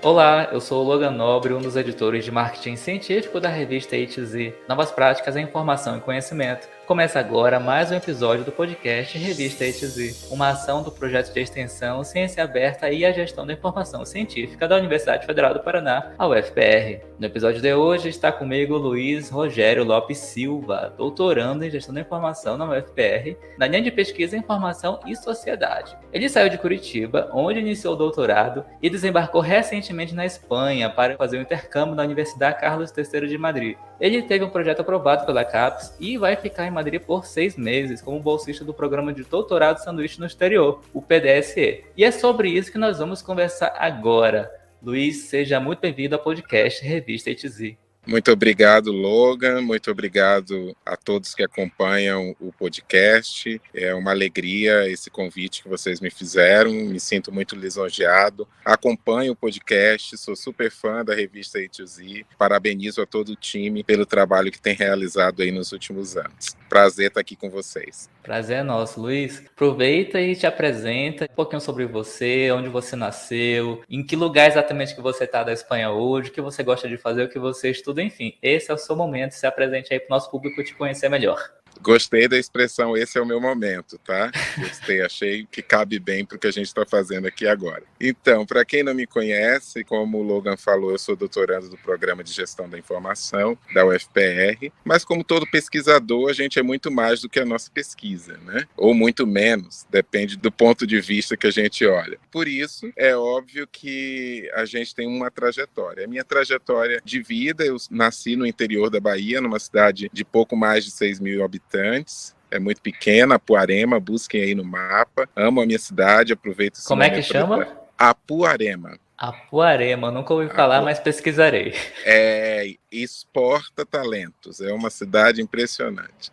Olá, eu sou o Logan Nobre, um dos editores de marketing científico da revista ITZ, Novas Práticas em Informação e Conhecimento. Começa agora mais um episódio do podcast Revista ETZ, uma ação do projeto de extensão Ciência Aberta e a Gestão da Informação Científica da Universidade Federal do Paraná, a UFPR. No episódio de hoje está comigo Luiz Rogério Lopes Silva, doutorando em Gestão da Informação na UFPR, na linha de pesquisa Informação e Sociedade. Ele saiu de Curitiba, onde iniciou o doutorado e desembarcou recentemente na Espanha para fazer o intercâmbio na Universidade Carlos III de Madrid. Ele teve um projeto aprovado pela CAPES e vai ficar em Madrid por seis meses como bolsista do programa de doutorado sanduíche no exterior, o PDSE. E é sobre isso que nós vamos conversar agora. Luiz, seja muito bem-vindo ao podcast Revista ETZ. Muito obrigado, Logan. Muito obrigado a todos que acompanham o podcast. É uma alegria esse convite que vocês me fizeram. Me sinto muito lisonjeado. Acompanho o podcast, sou super fã da revista A2Z. Parabenizo a todo o time pelo trabalho que tem realizado aí nos últimos anos. Prazer estar aqui com vocês. Prazer é nosso, Luiz. Aproveita e te apresenta um pouquinho sobre você, onde você nasceu, em que lugar exatamente que você está da Espanha hoje, o que você gosta de fazer, o que você estuda, enfim. Esse é o seu momento, se apresente aí para o nosso público te conhecer melhor. Gostei da expressão, esse é o meu momento, tá? Gostei, achei que cabe bem para o que a gente está fazendo aqui agora. Então, para quem não me conhece, como o Logan falou, eu sou doutorando do Programa de Gestão da Informação da UFPR, mas como todo pesquisador, a gente é muito mais do que a nossa pesquisa, né? Ou muito menos, depende do ponto de vista que a gente olha. Por isso, é óbvio que a gente tem uma trajetória. A minha trajetória de vida, eu nasci no interior da Bahia, numa cidade de pouco mais de 6 mil habitantes, habitantes. É muito pequena, Apuarema, busquem aí no mapa. Amo a minha cidade, aproveito Como é que chama? Apuarema. Apuarema, nunca ouvi falar, Apu... mas pesquisarei. É, exporta talentos, é uma cidade impressionante.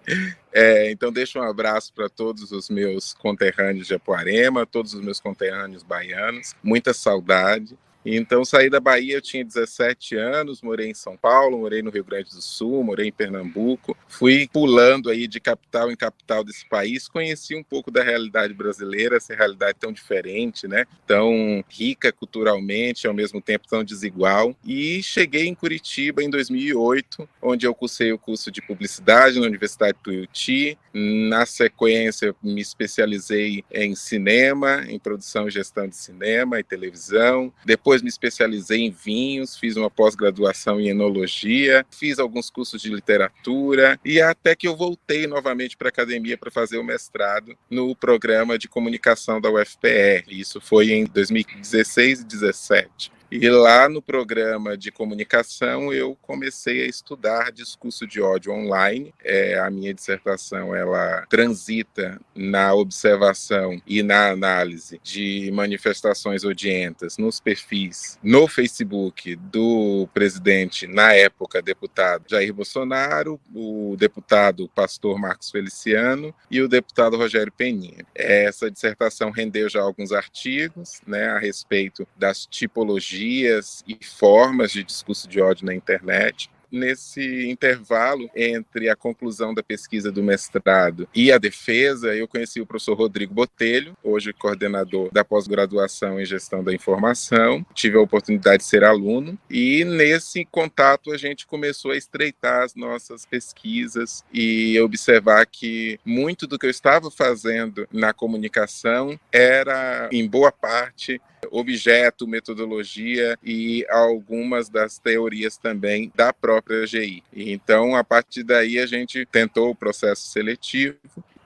É, então, deixo um abraço para todos os meus conterrâneos de Apuarema, todos os meus conterrâneos baianos, muita saudade. Então, saí da Bahia, eu tinha 17 anos, morei em São Paulo, morei no Rio Grande do Sul, morei em Pernambuco, fui pulando aí de capital em capital desse país, conheci um pouco da realidade brasileira, essa realidade tão diferente, né? Tão rica culturalmente, ao mesmo tempo tão desigual. E cheguei em Curitiba em 2008, onde eu cursei o curso de publicidade na Universidade Tuiuti. Na sequência, me especializei em cinema, em produção e gestão de cinema e televisão. Depois depois me especializei em vinhos, fiz uma pós-graduação em enologia, fiz alguns cursos de literatura e até que eu voltei novamente para a academia para fazer o mestrado no programa de comunicação da UFPR. Isso foi em 2016 e 2017. E lá no programa de comunicação eu comecei a estudar discurso de ódio online. É, a minha dissertação ela transita na observação e na análise de manifestações odientas nos perfis no Facebook do presidente, na época, deputado Jair Bolsonaro, o deputado pastor Marcos Feliciano e o deputado Rogério Peninha. Essa dissertação rendeu já alguns artigos né, a respeito das tipologias metodologias e formas de discurso de ódio na internet nesse intervalo entre a conclusão da pesquisa do mestrado e a defesa, eu conheci o professor Rodrigo Botelho, hoje coordenador da pós-graduação em gestão da informação. Tive a oportunidade de ser aluno e nesse contato a gente começou a estreitar as nossas pesquisas e observar que muito do que eu estava fazendo na comunicação era, em boa parte, objeto, metodologia e algumas das teorias também da própria GI. Então, a partir daí, a gente tentou o processo seletivo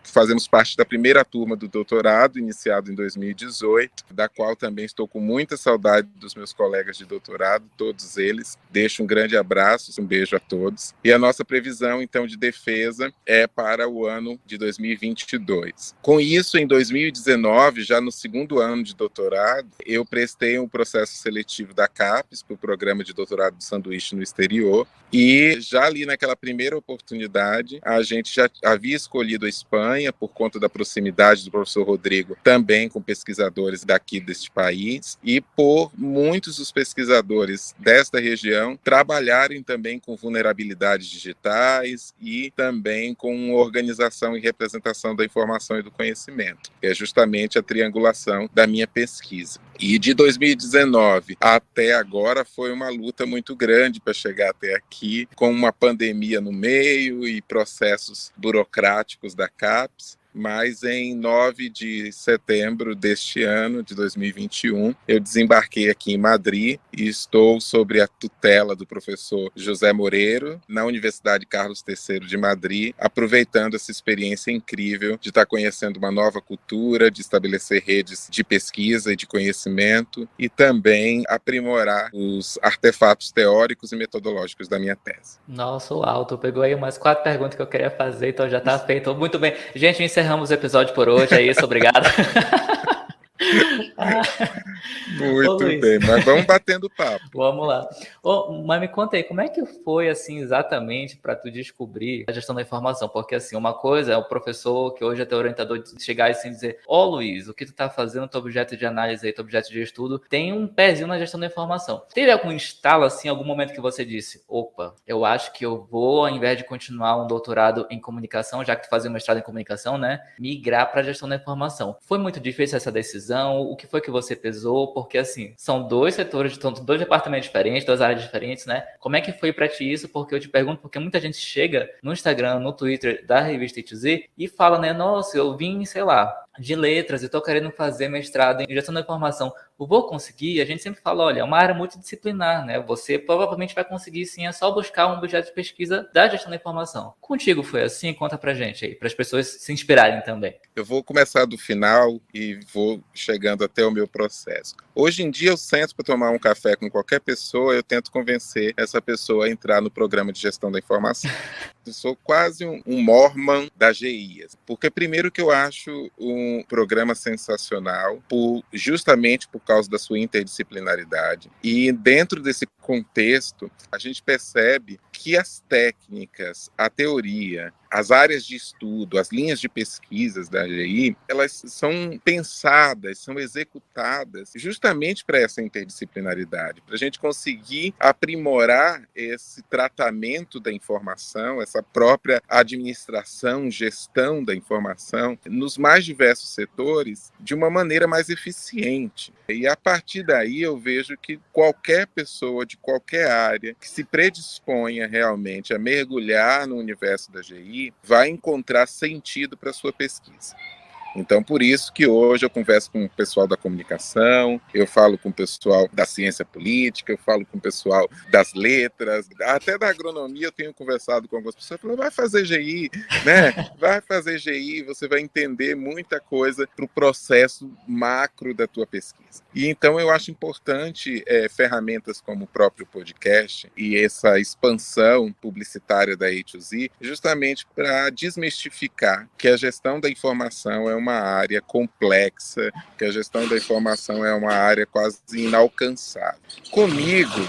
fazemos parte da primeira turma do doutorado, iniciado em 2018, da qual também estou com muita saudade dos meus colegas de doutorado, todos eles. Deixo um grande abraço, um beijo a todos. E a nossa previsão, então, de defesa é para o ano de 2022. Com isso, em 2019, já no segundo ano de doutorado, eu prestei um processo seletivo da CAPES para o programa de doutorado do sanduíche no exterior. E já ali naquela primeira oportunidade, a gente já havia escolhido a Espanha Por conta da proximidade do professor Rodrigo, também com pesquisadores daqui deste país, e por muitos dos pesquisadores desta região trabalharem também com vulnerabilidades digitais e também com organização e representação da informação e do conhecimento. É justamente a triangulação da minha pesquisa. E de 2019 até agora foi uma luta muito grande para chegar até aqui, com uma pandemia no meio e processos burocráticos da CAPES mas em 9 de setembro deste ano, de 2021, eu desembarquei aqui em Madrid e estou sob a tutela do professor José Moreiro, na Universidade Carlos III de Madrid, aproveitando essa experiência incrível de estar conhecendo uma nova cultura, de estabelecer redes de pesquisa e de conhecimento e também aprimorar os artefatos teóricos e metodológicos da minha tese. Nossa, uau, tu pegou aí umas quatro perguntas que eu queria fazer, então já está feito. Muito bem. Gente, encerramos o episódio por hoje. É isso, obrigado. Muito Ô, bem, mas vamos batendo papo. vamos lá. Ô, mas me conta aí, como é que foi assim exatamente para tu descobrir a gestão da informação? Porque assim, uma coisa é o professor que hoje é teu orientador chegar e assim dizer: "Ó, oh, Luiz, o que tu tá fazendo teu objeto de análise aí, teu objeto de estudo, tem um pezinho na gestão da informação". Teve algum instalo assim, algum momento que você disse: "Opa, eu acho que eu vou ao invés de continuar um doutorado em comunicação, já que tu fazia um mestrado em comunicação, né, migrar para gestão da informação". Foi muito difícil essa decisão? O que foi que você pesou? Porque assim, são dois setores, dois departamentos diferentes, duas áreas diferentes, né? Como é que foi para ti isso? Porque eu te pergunto, porque muita gente chega no Instagram, no Twitter da revista ITZ e fala, né, nossa, eu vim, sei lá, de letras, eu tô querendo fazer mestrado em gestão da informação vou conseguir, a gente sempre fala, olha, é uma área multidisciplinar, né? Você provavelmente vai conseguir sim, é só buscar um objeto de pesquisa da gestão da informação. Contigo foi assim? Conta pra gente aí, para as pessoas se inspirarem também. Eu vou começar do final e vou chegando até o meu processo. Hoje em dia eu sento para tomar um café com qualquer pessoa, eu tento convencer essa pessoa a entrar no programa de gestão da informação. Eu sou quase um, um mormon da GI, porque primeiro que eu acho um programa sensacional, por, justamente por causa da sua interdisciplinaridade. E dentro desse contexto, a gente percebe que as técnicas, a teoria, as áreas de estudo, as linhas de pesquisas da AGI, elas são pensadas, são executadas justamente para essa interdisciplinaridade, para a gente conseguir aprimorar esse tratamento da informação, essa própria administração, gestão da informação nos mais diversos setores de uma maneira mais eficiente. E a partir daí eu vejo que qualquer pessoa de qualquer área que se predisponha realmente a mergulhar no universo da GI vai encontrar sentido para sua pesquisa. Então, por isso que hoje eu converso com o pessoal da comunicação, eu falo com o pessoal da ciência política, eu falo com o pessoal das letras, até da agronomia eu tenho conversado com algumas pessoas, falando, vai fazer GI, né? Vai fazer GI, você vai entender muita coisa para o processo macro da tua pesquisa. E então eu acho importante é, ferramentas como o próprio podcast e essa expansão publicitária da A2Z, justamente para desmistificar que a gestão da informação é uma área complexa, que a gestão da informação é uma área quase inalcançável. Comigo,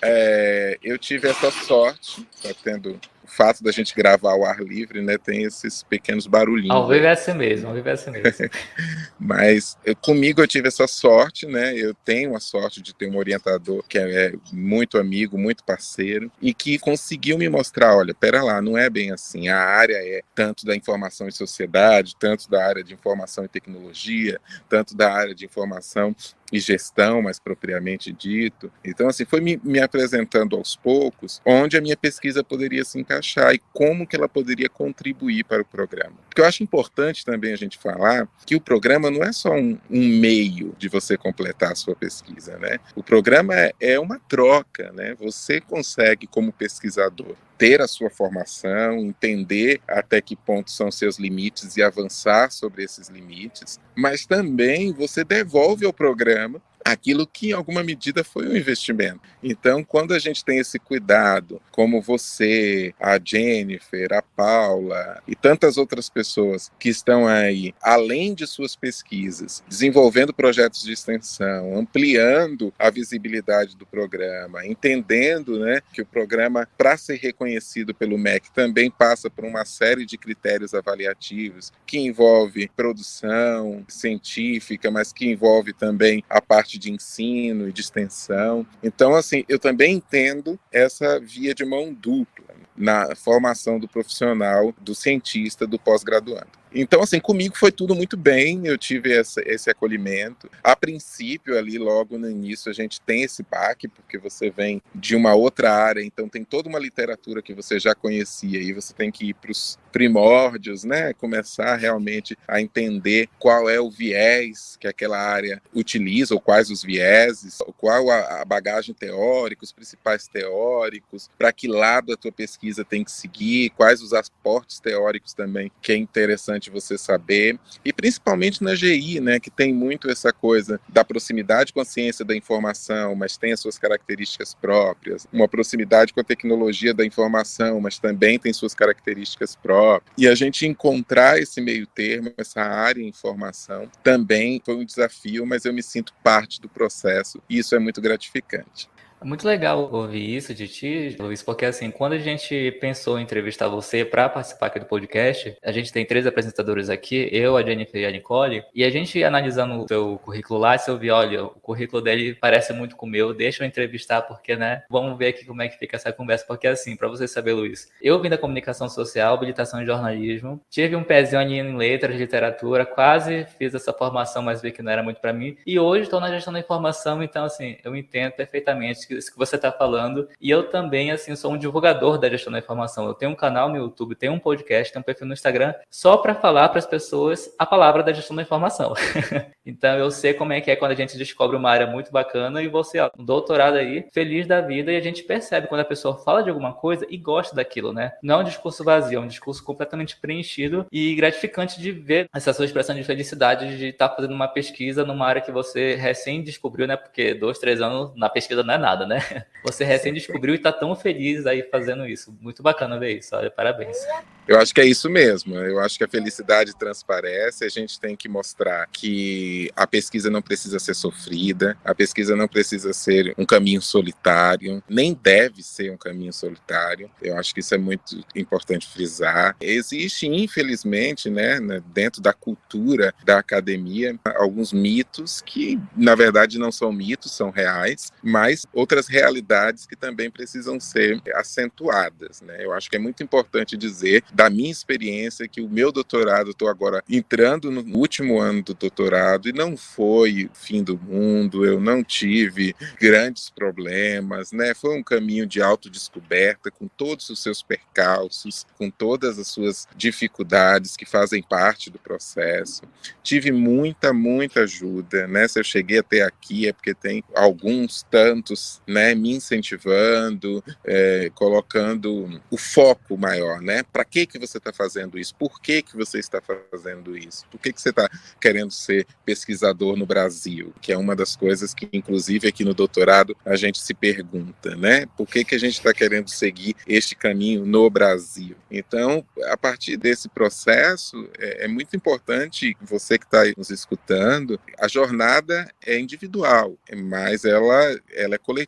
é, eu tive essa sorte, tá tendo fato da gente gravar ao ar livre, né, tem esses pequenos barulhinhos. Ao vivo é assim mesmo, ao vivo é assim mesmo. Mas eu, comigo eu tive essa sorte, né, eu tenho a sorte de ter um orientador que é, é muito amigo, muito parceiro, e que conseguiu me mostrar, olha, pera lá, não é bem assim, a área é tanto da informação e sociedade, tanto da área de informação e tecnologia, tanto da área de informação e gestão, mais propriamente dito. Então, assim, foi me, me, apresentando aos poucos onde a minha pesquisa poderia se encaixar e como que ela poderia contribuir para o programa. Porque eu acho importante também a gente falar que o programa não é só um, um meio de você completar a sua pesquisa, né? O programa é, é uma troca, né? Você consegue, como pesquisador, ter a sua formação, entender até que ponto são seus limites e avançar sobre esses limites, mas também você devolve ao programa aquilo que em alguma medida foi um investimento. Então, quando a gente tem esse cuidado, como você, a Jennifer, a Paula e tantas outras pessoas que estão aí, além de suas pesquisas, desenvolvendo projetos de extensão, ampliando a visibilidade do programa, entendendo né, que o programa, para ser reconhecido pelo MEC, também passa por uma série de critérios avaliativos que envolve produção científica, mas que envolve também a parte parte de ensino e de extensão. Então, assim, eu também entendo essa via de mão dupla na formação do profissional, do cientista, do pós-graduando. Então, assim, comigo foi tudo muito bem, eu tive essa, esse acolhimento. A princípio, ali, logo no início, a gente tem esse baque, porque você vem de uma outra área, então tem toda uma literatura que você já conhecia, e você tem que ir para os primórdios, né? Começar realmente a entender qual é o viés que aquela área utiliza, ou quais os vieses, qual a bagagem teórica, os principais teóricos, para que lado a tua pesquisa tem que seguir, quais os aportes teóricos também que é interessante você saber, e principalmente na GI, né, que tem muito essa coisa da proximidade com a ciência da informação, mas tem as suas características próprias, uma proximidade com a tecnologia da informação, mas também tem suas características próprias. E a gente encontrar esse meio termo, essa área em informação, também foi um desafio, mas eu me sinto parte do processo e isso é muito gratificante. É muito legal ouvir isso de ti, Luiz, porque assim, quando a gente pensou em entrevistar você para participar aqui do podcast, a gente tem três apresentadores aqui, eu, a Jennifer e a Nicole, e a gente analisando o seu currículo lá, se eu vi, olha, o currículo dele parece muito com o meu, deixa eu entrevistar, porque, né, vamos ver aqui como é que fica essa conversa, porque assim, para você saber, Luiz, eu vim da comunicação social, habilitação em jornalismo, tive um pezinho em letras, literatura, quase fiz essa formação, mas vi que não era muito para mim, e hoje estou na gestão da informação, então, assim, eu entendo perfeitamente isso que você está falando. E eu também, assim, sou um divulgador da gestão da informação. Eu tenho um canal no YouTube, tenho um podcast, tenho um perfil no Instagram, só para falar para as pessoas a palavra da gestão da informação. então, eu sei como é que é quando a gente descobre uma área muito bacana e você, ó, um doutorado aí, feliz da vida, e a gente percebe quando a pessoa fala de alguma coisa e gosta daquilo, né? Não é um discurso vazio, é um discurso completamente preenchido e gratificante de ver essa sua expressão de felicidade de estar tá fazendo uma pesquisa numa área que você recém descobriu, né? Porque dois, três anos na pesquisa não é nada, né? Você recém descobriu e está tão feliz aí fazendo isso. Muito bacana ver isso. Olha, parabéns. Eu acho que é isso mesmo. Eu acho que a felicidade transparece. A gente tem que mostrar que a pesquisa não precisa ser sofrida, a pesquisa não precisa ser um caminho solitário, nem deve ser um caminho solitário. Eu acho que isso é muito importante frisar. Existe, infelizmente, né, né dentro da cultura da academia, alguns mitos que, na verdade, não são mitos, são reais, mas outras realidades que também precisam ser acentuadas. Né? Eu acho que é muito importante dizer da minha experiência que o meu doutorado, estou agora entrando no último ano do doutorado e não foi fim do mundo, eu não tive grandes problemas, né? Foi um caminho de autodescoberta com todos os seus percalços, com todas as suas dificuldades que fazem parte do processo. Tive muita, muita ajuda, né? Se eu cheguei até aqui é porque tem alguns tantos, né, me incentivando, é, colocando o foco maior, né? Para que que você está fazendo isso? Por que que você está fazendo isso? Por que que você está querendo ser pesquisador no Brasil? Que é uma das coisas que, inclusive, aqui no doutorado a gente se pergunta, né? Por que que a gente está querendo seguir este caminho no Brasil? Então, a partir desse processo, é, é muito importante você que está nos escutando, a jornada é individual, mas ela, ela é coletiva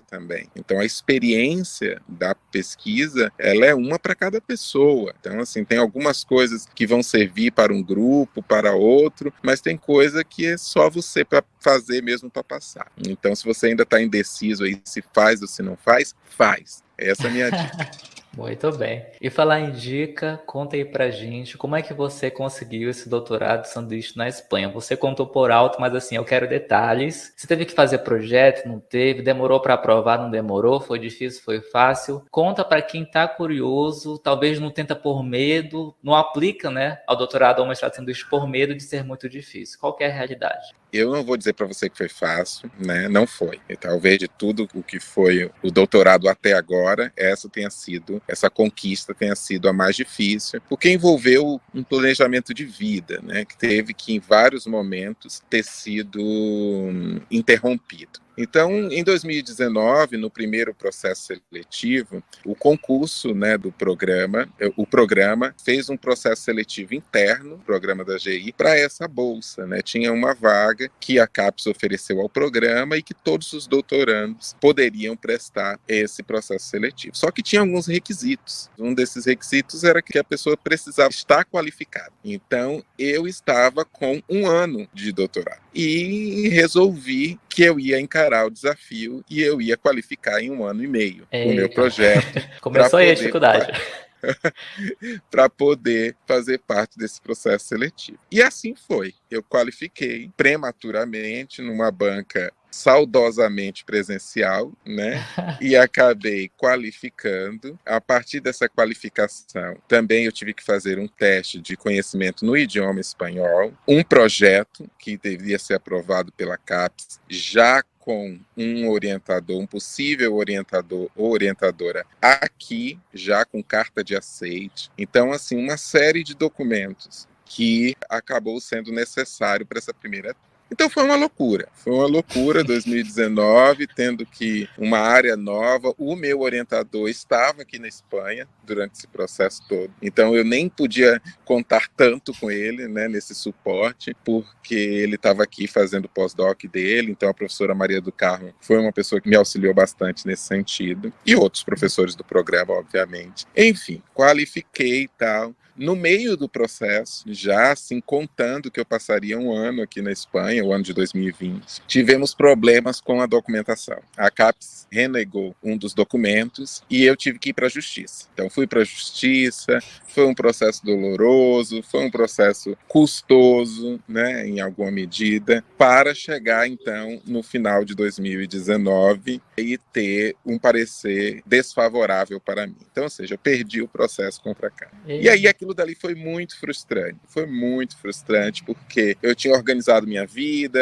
também. Então, a experiência da pesquisa, ela é uma para cada pessoa. Então, assim, tem algumas coisas que vão servir para um grupo, para outro, mas tem coisa que é só você para fazer mesmo para passar. Então, se você ainda está indeciso aí se faz ou se não faz, faz. Essa é a minha dica. Muito bem. E falar em dica, conta aí pra gente como é que você conseguiu esse doutorado de sanduíche na Espanha. Você contou por alto, mas assim, eu quero detalhes. Você teve que fazer projeto, não teve? Demorou para aprovar, não demorou? Foi difícil, foi fácil? Conta para quem tá curioso, talvez não tenta por medo, não aplica, né, ao doutorado ou mestrado de sanduíche por medo de ser muito difícil. Qual é a realidade? Eu não vou dizer para você que foi fácil, né? Não foi. E talvez de tudo o que foi o doutorado até agora, essa tenha sido, essa conquista tenha sido a mais difícil, porque envolveu um planejamento de vida, né? Que teve que em vários momentos ter sido hum, interrompido. Então, em 2019, no primeiro processo seletivo, o concurso né, do programa, eh, o programa fez um processo seletivo interno, programa da GI, para essa bolsa. Né? Tinha uma vaga que a CAPES ofereceu ao programa e que todos os doutorandos poderiam prestar esse processo seletivo. Só que tinha alguns requisitos. Um desses requisitos era que a pessoa precisava estar qualificada. Então, eu estava com um ano de doutorado e resolvi que eu ia encarar o desafio e eu ia qualificar em um ano e meio é, o meu projeto. Começou aí a dificuldade. para poder fazer parte desse processo seletivo. E assim foi. Eu qualifiquei prematuramente numa banca saudosamente presencial, né? E acabei qualificando. A partir dessa qualificação, também eu tive que fazer um teste de conhecimento no idioma espanhol, um projeto que devia ser aprovado pela CAPES, já com um orientador, um possível orientador ou orientadora aqui, já com carta de aceite. Então, assim, uma série de documentos que acabou sendo necessário para essa primeira então foi uma loucura, foi uma loucura 2019, tendo que uma área nova. O meu orientador estava aqui na Espanha durante esse processo todo, então eu nem podia contar tanto com ele, né, nesse suporte, porque ele estava aqui fazendo o pós-doc dele. Então a professora Maria do Carmo foi uma pessoa que me auxiliou bastante nesse sentido e outros professores do programa, obviamente. Enfim, qualifiquei e tal. No meio do processo, já assim contando que eu passaria um ano aqui na Espanha, o ano de 2020, tivemos problemas com a documentação. A CAPES renegou um dos documentos e eu tive que ir para a justiça. Então fui para a justiça, foi um processo doloroso, foi um processo custoso, né, em alguma medida, para chegar então no final de 2019 e ter um parecer desfavorável para mim. Então, ou seja, eu perdi o processo contra a CAPES. E aí aquilo aquilo dali foi muito frustrante. Foi muito frustrante porque eu tinha organizado minha vida,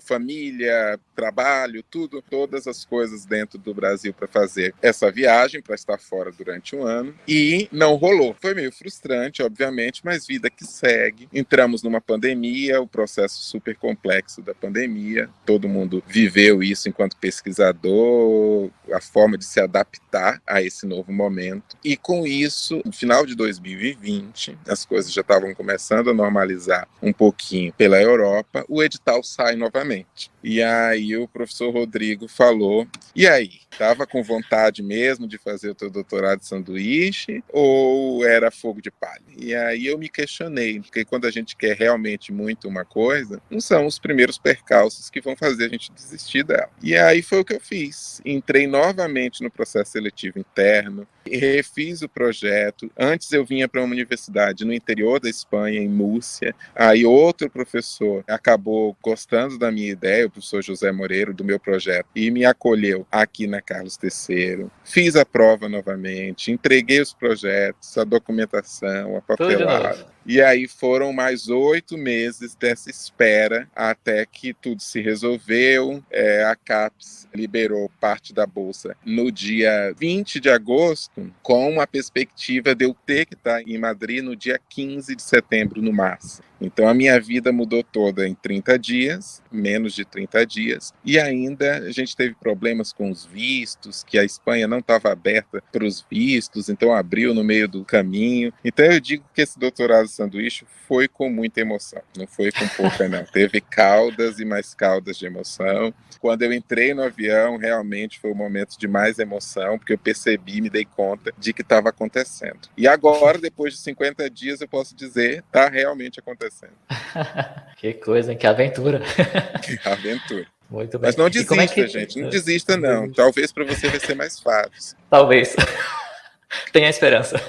família, trabalho, tudo, todas as coisas dentro do Brasil para fazer essa viagem, para estar fora durante um ano e não rolou. Foi meio frustrante, obviamente, mas vida que segue. Entramos numa pandemia, o processo super complexo da pandemia. Todo mundo viveu isso enquanto pesquisador, a forma de se adaptar a esse novo momento. E com isso, no final de 2020 2020, as coisas já estavam começando a normalizar um pouquinho pela Europa, o edital sai novamente. E aí o professor Rodrigo falou: e aí, estava com vontade mesmo de fazer o teu doutorado de sanduíche ou era fogo de palha? E aí eu me questionei, porque quando a gente quer realmente muito uma coisa, não são os primeiros percalços que vão fazer a gente desistir dela. E aí foi o que eu fiz. Entrei novamente no processo seletivo interno, refiz o projeto. Antes eu vinha para uma universidade no interior da Espanha, em Múrcia. Aí outro professor acabou gostando da minha ideia, o professor José Moreiro, do meu projeto, e me acolheu aqui na Carlos III. Fiz a prova novamente, entreguei os projetos, a documentação, a papelada. E aí foram mais oito meses dessa espera até que tudo se resolveu. É, a CAPES liberou parte da bolsa no dia 20 de agosto, com uma perspectiva de eu ter que estar em Madrid no dia 15 de setembro, no máximo. Então a minha vida mudou toda em 30 dias, menos de 30 dias, e ainda a gente teve problemas com os vistos, que a Espanha não estava aberta para os vistos, então abriu no meio do caminho. Então eu digo que esse doutorado sanduíche foi com muita emoção, não foi com pouca não. teve caudas e mais caudas de emoção. Quando eu entrei no avião, realmente foi o momento de mais emoção, porque eu percebi, me dei conta de que estava acontecendo. E agora, depois de 50 dias, eu posso dizer, está realmente acontecendo que coisa, que aventura. que aventura. Muito bem. Mas não é desista, é que... gente. Não desista, não. Talvez para você vai ser mais fácil. Talvez. Tenha esperança.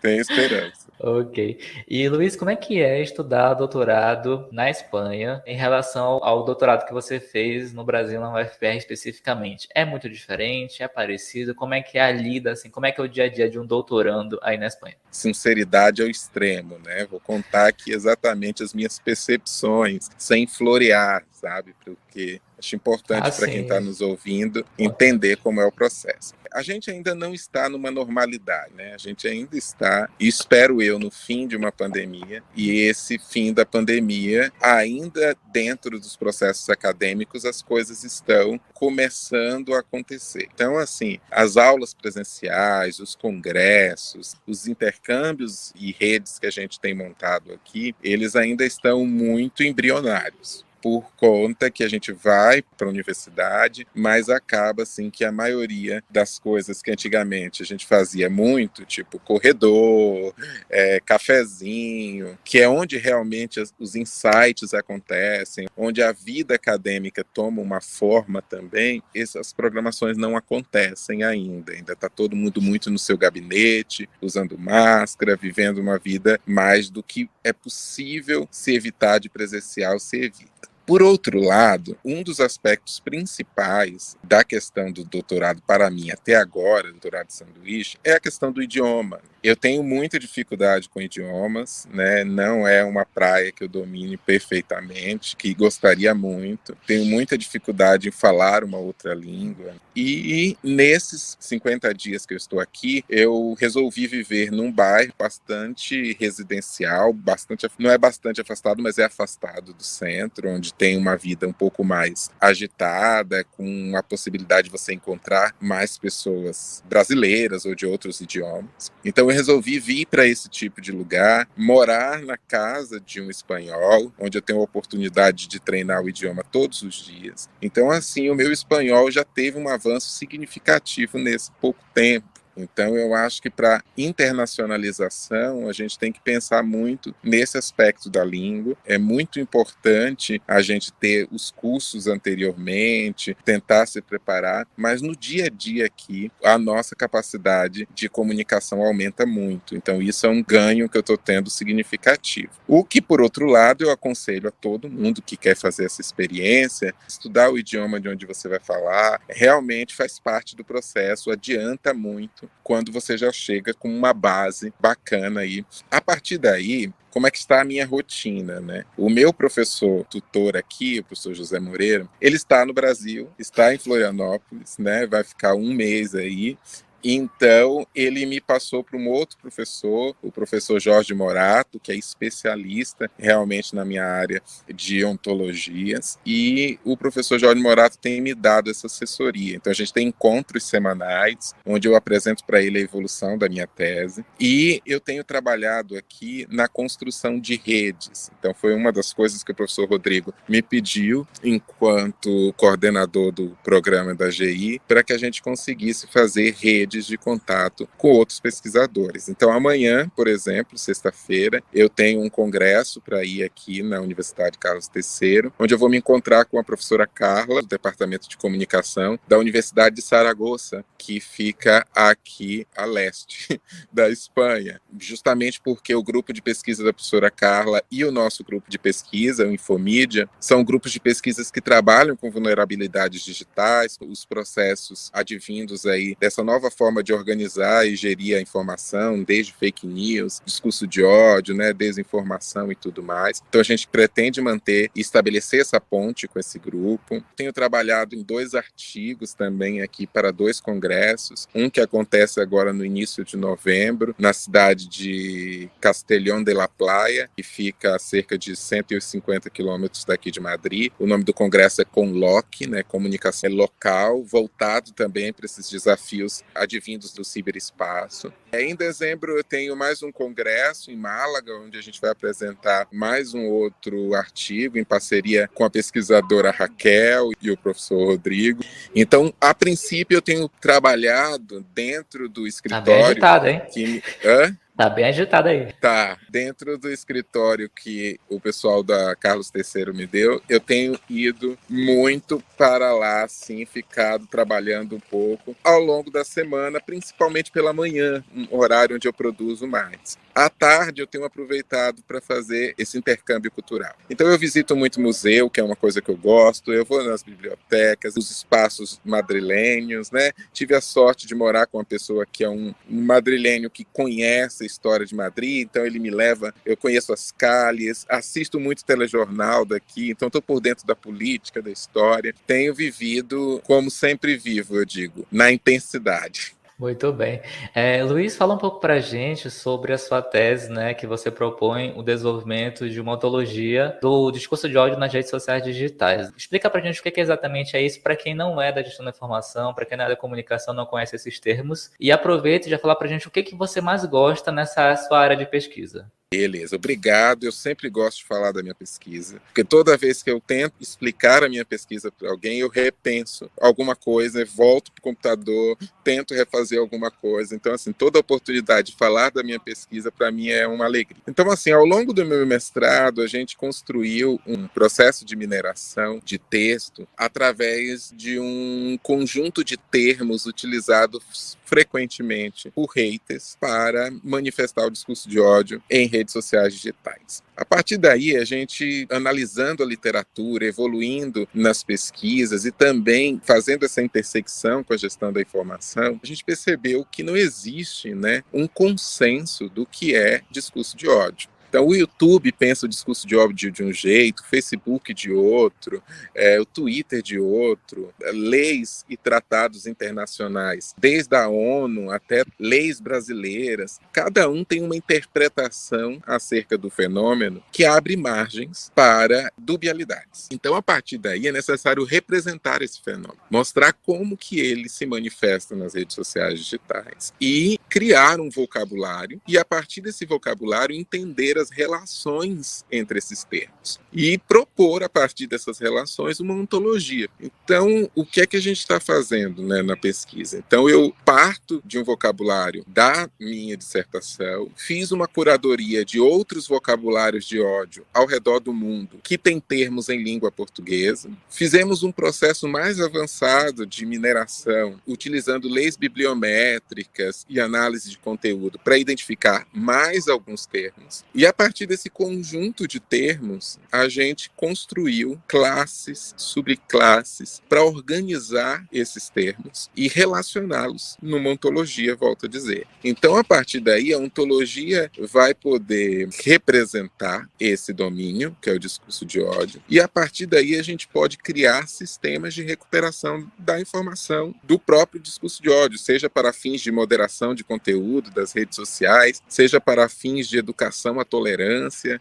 Tenha esperança. Ok. E Luiz, como é que é estudar doutorado na Espanha em relação ao doutorado que você fez no Brasil, na UFPR especificamente? É muito diferente? É parecido? Como é que é a lida, assim, como é que é o dia a dia de um doutorando aí na Espanha? Sinceridade ao extremo, né? Vou contar aqui exatamente as minhas percepções, sem florear, sabe? Porque acho importante ah, para quem está nos ouvindo entender como é o processo a gente ainda não está numa normalidade, né? A gente ainda está, espero eu, no fim de uma pandemia, e esse fim da pandemia, ainda dentro dos processos acadêmicos, as coisas estão começando a acontecer. Então, assim, as aulas presenciais, os congressos, os intercâmbios e redes que a gente tem montado aqui, eles ainda estão muito embrionários por conta que a gente vai para a universidade, mas acaba assim que a maioria das coisas que antigamente a gente fazia muito, tipo corredor, é, cafezinho, que é onde realmente os insights acontecem, onde a vida acadêmica toma uma forma também, essas programações não acontecem ainda. Ainda está todo mundo muito no seu gabinete, usando máscara, vivendo uma vida mais do que é possível se evitar de presencial, se evita. Por outro lado, um dos aspectos principais da questão do doutorado para mim até agora, doutorado de sanduíche, é a questão do idioma. Eu tenho muita dificuldade com idiomas, né? Não é uma praia que eu domine perfeitamente, que gostaria muito. Tenho muita dificuldade em falar uma outra língua. E nesses 50 dias que eu estou aqui, eu resolvi viver num bairro bastante residencial, bastante não é bastante afastado, mas é afastado do centro, onde tem uma vida um pouco mais agitada, com a possibilidade de você encontrar mais pessoas brasileiras ou de outros idiomas. Então resolvi vir para esse tipo de lugar, morar na casa de um espanhol, onde eu tenho a oportunidade de treinar o idioma todos os dias. Então, assim, o meu espanhol já teve um avanço significativo nesse pouco tempo. Então, eu acho que para internacionalização, a gente tem que pensar muito nesse aspecto da língua. É muito importante a gente ter os cursos anteriormente, tentar se preparar, mas no dia a dia aqui, a nossa capacidade de comunicação aumenta muito. Então, isso é um ganho que eu estou tendo significativo. O que, por outro lado, eu aconselho a todo mundo que quer fazer essa experiência, estudar o idioma de onde você vai falar, realmente faz parte do processo, adianta muito quando você já chega com uma base bacana aí. A partir daí, como é que está a minha rotina, né? O meu professor tutor aqui, o professor José Moreira, ele está no Brasil, está em Florianópolis, né? Vai ficar um mês aí. Então, ele me passou para um outro professor, o professor Jorge Morato, que é especialista realmente na minha área de ontologias, e o professor Jorge Morato tem me dado essa assessoria. Então, a gente tem encontros semanais, onde eu apresento para ele a evolução da minha tese, e eu tenho trabalhado aqui na construção de redes. Então, foi uma das coisas que o professor Rodrigo me pediu, enquanto coordenador do programa da GI, para que a gente conseguisse fazer redes redes de contato com outros pesquisadores. Então, amanhã, por exemplo, sexta-feira, eu tenho um congresso para ir aqui na Universidade Carlos III, onde eu vou me encontrar com a professora Carla, do Departamento de Comunicação da Universidade de Saragoça, que fica aqui a leste da Espanha, justamente porque o grupo de pesquisa da professora Carla e o nosso grupo de pesquisa, o Infomídia, são grupos de pesquisas que trabalham com vulnerabilidades digitais, os processos advindos aí dessa nova forma de organizar e gerir a informação, desde fake news, discurso de ódio, né, desinformação e tudo mais. Então a gente pretende manter e estabelecer essa ponte com esse grupo. Tenho trabalhado em dois artigos também aqui para dois congressos, um que acontece agora no início de novembro, na cidade de Castellón de la Playa, que fica a cerca de 150 quilômetros daqui de Madrid. O nome do congresso é Conloc, né, comunicação local, voltado também para esses desafios advindos do ciberespaço. Em dezembro eu tenho mais um congresso em Málaga, onde a gente vai apresentar mais um outro artigo em parceria com a pesquisadora Raquel e o professor Rodrigo. Então, a princípio eu tenho trabalhado dentro do escritório. Tá bem agitado, hein? Que... Hã? Tá bem agitado aí. Tá. Dentro do escritório que o pessoal da Carlos III me deu, eu tenho ido muito para lá, assim, ficado trabalhando um pouco ao longo da semana, principalmente pela manhã, um horário onde eu produzo mais. À tarde eu tenho aproveitado para fazer esse intercâmbio cultural. Então eu visito muito museu, que é uma coisa que eu gosto, eu vou nas bibliotecas, os espaços madrilênios, né? Tive a sorte de morar com uma pessoa que é um madrilênio que conhece história de Madrid, então ele me leva, eu conheço as calles, assisto muito telejornal daqui, então estou por dentro da política, da história. Tenho vivido como sempre vivo, eu digo, na intensidade. Muito bem. É, Luiz, fala um pouco para a gente sobre a sua tese, né, que você propõe o desenvolvimento de uma ontologia do discurso de ódio nas redes sociais digitais. Explica para a gente o que, exatamente é isso para quem não é da gestão da informação, para quem não é da comunicação, não conhece esses termos. E aproveita e já falar para a gente o que, que você mais gosta nessa sua área de pesquisa. Beleza, obrigado. Eu sempre gosto de falar da minha pesquisa, porque toda vez que eu tento explicar a minha pesquisa para alguém, eu repenso alguma coisa, volto para o computador, tento refazer alguma coisa. Então, assim, toda oportunidade de falar da minha pesquisa, para mim, é uma alegria. Então, assim, ao longo do meu mestrado, a gente construiu um processo de mineração de texto através de um conjunto de termos utilizados frequentemente por haters para manifestar o discurso de ódio em redes sociais digitais. A partir daí, a gente analisando a literatura, evoluindo nas pesquisas e também fazendo essa intersecção com a gestão da informação, a gente percebeu que não existe né, um consenso do que é discurso de ódio. Então, o YouTube pensa o discurso de ódio de um jeito, o Facebook de outro, é, o Twitter de outro, é, leis e tratados internacionais, desde a ONU até leis brasileiras, cada um tem uma interpretação acerca do fenômeno que abre margens para dubialidades. Então, a partir daí, é necessário representar esse fenômeno, mostrar como que ele se manifesta nas redes sociais digitais e criar um vocabulário e, a partir desse vocabulário, entender as relações entre esses termos e propor, a partir dessas relações, uma ontologia. Então, o que é que a gente está fazendo né, na pesquisa? Então, eu parto de um vocabulário da minha dissertação, fiz uma curadoria de outros vocabulários de ódio ao redor do mundo que tem termos em língua portuguesa, fizemos um processo mais avançado de mineração, utilizando leis bibliométricas e análise de conteúdo para identificar mais alguns termos, e a partir desse conjunto de termos, a gente construiu classes, subclasses, para organizar esses termos e relacioná-los numa ontologia, volto a dizer. Então, a partir daí, a ontologia vai poder representar esse domínio, que é o discurso de ódio, e a partir daí a gente pode criar sistemas de recuperação da informação do próprio discurso de ódio, seja para fins de moderação de conteúdo das redes sociais, seja para fins de educação à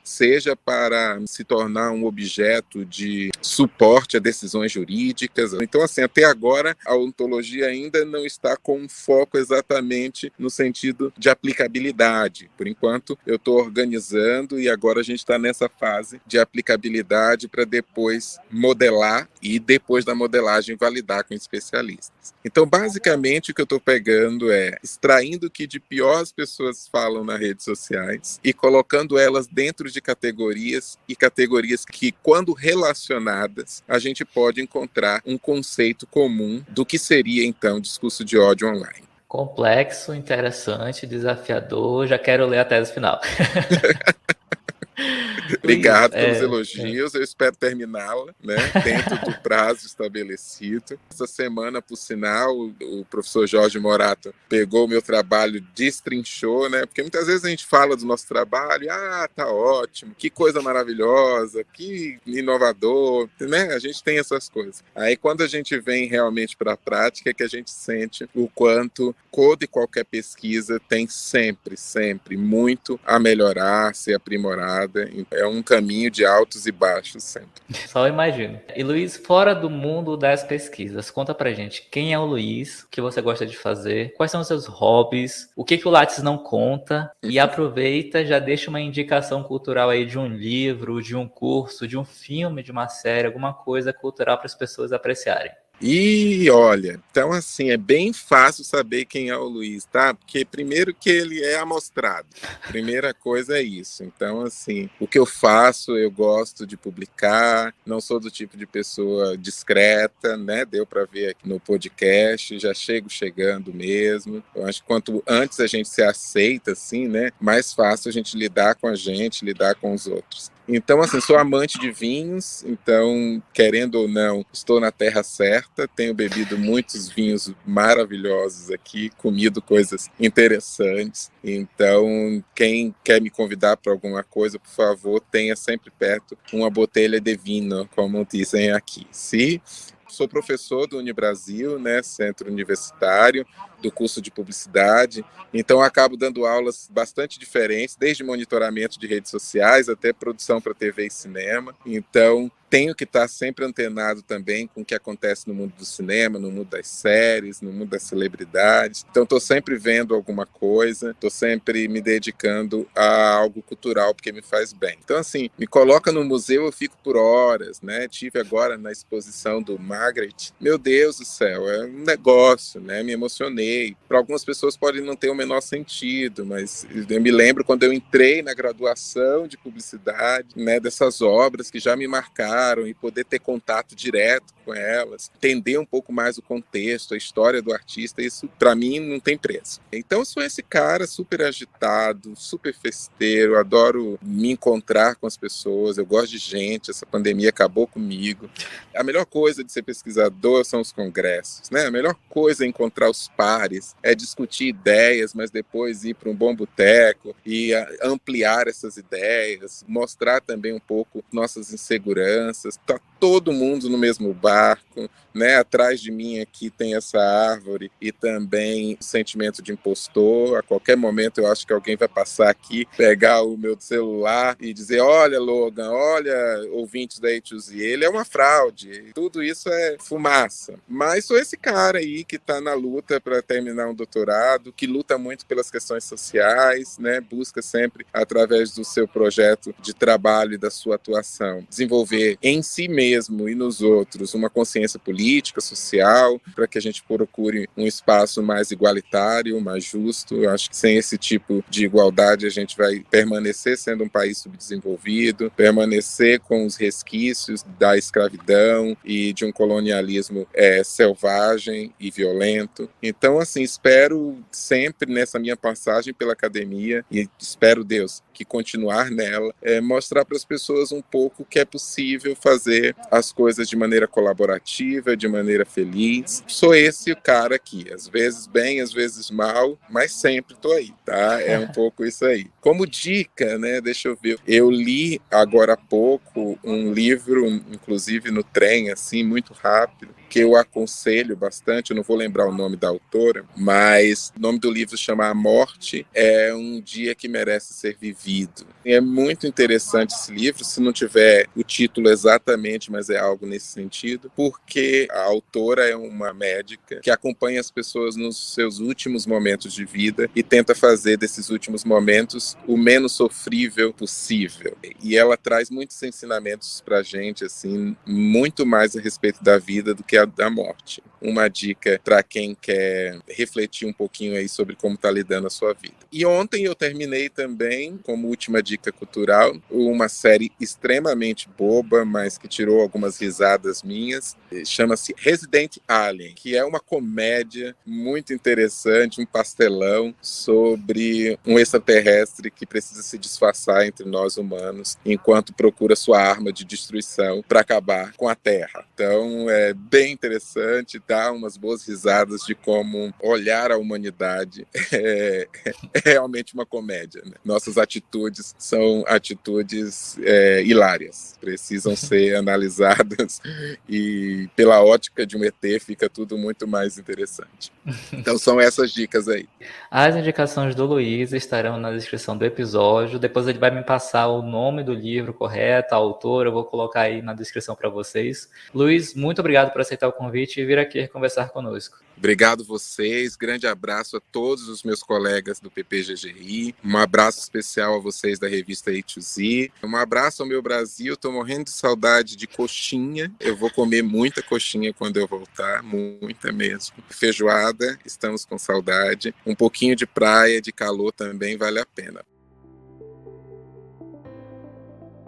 seja para se tornar um objeto de suporte a decisões jurídicas. Então, assim, até agora a ontologia ainda não está com foco exatamente no sentido de aplicabilidade. Por enquanto, eu estou organizando e agora a gente está nessa fase de aplicabilidade para depois modelar e depois da modelagem validar com especialistas. Então, basicamente, o que eu estou pegando é extraindo o que de pior as pessoas falam nas redes sociais e colocando elas dentro de categorias e categorias que, quando relacionadas, a gente pode encontrar um conceito comum do que seria então discurso de ódio online. Complexo, interessante, desafiador. Já quero ler a tese final. Obrigado pelos é, elogios. É. Eu espero terminá-la, né, dentro do prazo estabelecido. Essa semana, por sinal, o, professor Jorge Morato pegou o meu trabalho, destrinchou, né? Porque muitas vezes a gente fala do nosso trabalho, ah, tá ótimo, que coisa maravilhosa, que inovador, né? A gente tem essas coisas. Aí quando a gente vem realmente para a prática, é que a gente sente o quanto toda e qualquer pesquisa tem sempre, sempre muito a melhorar, ser aprimorada. É um caminho de altos e baixos sempre. Só imagino. E Luiz, fora do mundo das pesquisas, conta pra gente quem é o Luiz, o que você gosta de fazer, quais são os seus hobbies, o que, que o Lattes não conta, e aproveita, já deixa uma indicação cultural aí de um livro, de um curso, de um filme, de uma série, alguma coisa cultural para as pessoas apreciarem. E olha, então assim, é bem fácil saber quem é o Luiz, tá? Porque primeiro que ele é amostrado. Primeira coisa é isso. Então, assim, o que eu faço, eu gosto de publicar, não sou do tipo de pessoa discreta, né? Deu para ver aqui no podcast, já chego chegando mesmo. Eu acho que quanto antes a gente se aceita, assim, né? Mais fácil a gente lidar com a gente, lidar com os outros. Então, assim, sou amante de vinhos, então, querendo ou não, estou na terra certa, tenho bebido muitos vinhos maravilhosos aqui, comido coisas interessantes. Então, quem quer me convidar para alguma coisa, por favor, tenha sempre perto uma botelha de vinho, como dizem aqui. Se sou professor do Unibrasil, né, centro universitário, do curso de publicidade, então acabo dando aulas bastante diferentes, desde monitoramento de redes sociais até produção para TV e cinema. Então, tenho que estar sempre antenado também com o que acontece no mundo do cinema, no mundo das séries, no mundo das celebridades. Então, estou sempre vendo alguma coisa, estou sempre me dedicando a algo cultural porque me faz bem. Então, assim, me coloca no museu, eu fico por horas, né? Tive agora na exposição do Margaret. Meu Deus do céu, é um negócio, né? Me emocionei. Para algumas pessoas pode não ter o menor sentido, mas eu me lembro quando eu entrei na graduação de publicidade, né? Dessas obras que já me marcaram e poder ter contato direto com elas, entender um pouco mais o contexto, a história do artista, isso para mim não tem preço. Então, sou esse cara super agitado, super festeiro, adoro me encontrar com as pessoas, eu gosto de gente, essa pandemia acabou comigo. A melhor coisa de ser pesquisador são os congressos, né? A melhor coisa é encontrar os pares, é discutir ideias, mas depois ir para um bom boteco e ampliar essas ideias, mostrar também um pouco nossas inseguranças. Tá todo mundo no mesmo barco, né? Atrás de mim aqui tem essa árvore e também o sentimento de impostor. A qualquer momento eu acho que alguém vai passar aqui, pegar o meu celular e dizer: Olha, Logan, olha, ouvintes da E2Z, ele é uma fraude. Tudo isso é fumaça. Mas sou esse cara aí que está na luta para terminar um doutorado, que luta muito pelas questões sociais, né? Busca sempre, através do seu projeto de trabalho e da sua atuação, desenvolver em si mesmo e nos outros uma consciência política, social, para que a gente procure um espaço mais igualitário, mais justo. Eu acho que sem esse tipo de igualdade a gente vai permanecer sendo um país subdesenvolvido, permanecer com os resquícios da escravidão e de um colonialismo é, selvagem e violento. Então, assim, espero sempre nessa minha passagem pela academia e espero Deus que continuar nela, é mostrar para as pessoas um pouco que é possível fazer as coisas de maneira colaborativa, de maneira feliz. Sou esse cara aqui, às vezes bem, às vezes mal, mas sempre estou aí, tá? É um pouco isso aí. Como dica, né? Deixa eu ver. Eu li agora há pouco um livro, inclusive no trem, assim, muito rápido, que eu aconselho bastante, eu não vou lembrar o nome da autora, mas o nome do livro chama A Morte é um dia que merece ser vivido. E é muito interessante esse livro, se não tiver o título exatamente, mas é algo nesse sentido, porque a autora é uma médica que acompanha as pessoas nos seus últimos momentos de vida e tenta fazer desses últimos momentos o menos sofrível possível. E ela traz muitos ensinamentos para gente, assim, muito mais a respeito da vida do que da morte. Uma dica para quem quer refletir um pouquinho aí sobre como está lidando a sua vida. E ontem eu terminei também, como última dica cultural, uma série extremamente boba, mas que tirou algumas risadas minhas. Chama-se Resident Alien, que é uma comédia muito interessante, um pastelão sobre um extraterrestre que precisa se disfarçar entre nós humanos enquanto procura sua arma de destruição para acabar com a Terra. Então é bem interessante, dá umas boas risadas de como olhar a humanidade é, é realmente uma comédia. Né? Nossas atitudes são atitudes é, hilárias, precisam ser analisadas e pela ótica de um ET fica tudo muito mais interessante. Então são essas dicas aí. As indicações do Luiz estarão na descrição do episódio. Depois ele vai me passar o nome do livro correto, a autora, eu vou colocar aí na descrição para vocês. Luiz, muito obrigado por aceitar o convite e vir aqui conversar conosco. Obrigado vocês, grande abraço a todos os meus colegas do PPGGI, um abraço especial a vocês da revista A2Z, um abraço ao meu Brasil, estou morrendo de saudade de coxinha, eu vou comer muita coxinha quando eu voltar, muita mesmo. Feijoada, estamos com saudade, um pouquinho de praia, de calor também vale a pena.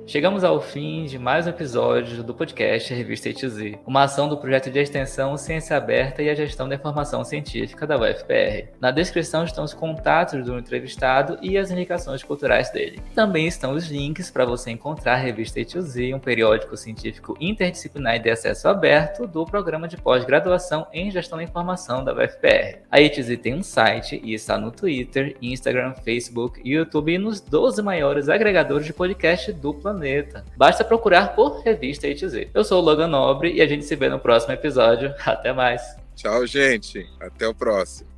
Chegamos ao fim de mais um episódio do podcast Revista ETZ, uma ação do projeto de extensão Ciência Aberta e a Gestão da Informação Científica da UFPR. Na descrição estão os contatos do entrevistado e as indicações culturais dele. Também estão os links para você encontrar a Revista ETZ, um periódico científico interdisciplinar e de acesso aberto do programa de pós-graduação em Gestão da Informação da UFPR. A ETZ tem um site e está no Twitter, Instagram, Facebook, YouTube e nos 12 maiores agregadores de podcast planeta planeta. Basta procurar por Revista ITZ. Eu sou o Logan Nobre e a gente se vê no próximo episódio. Até mais. Tchau, gente. Até o próximo.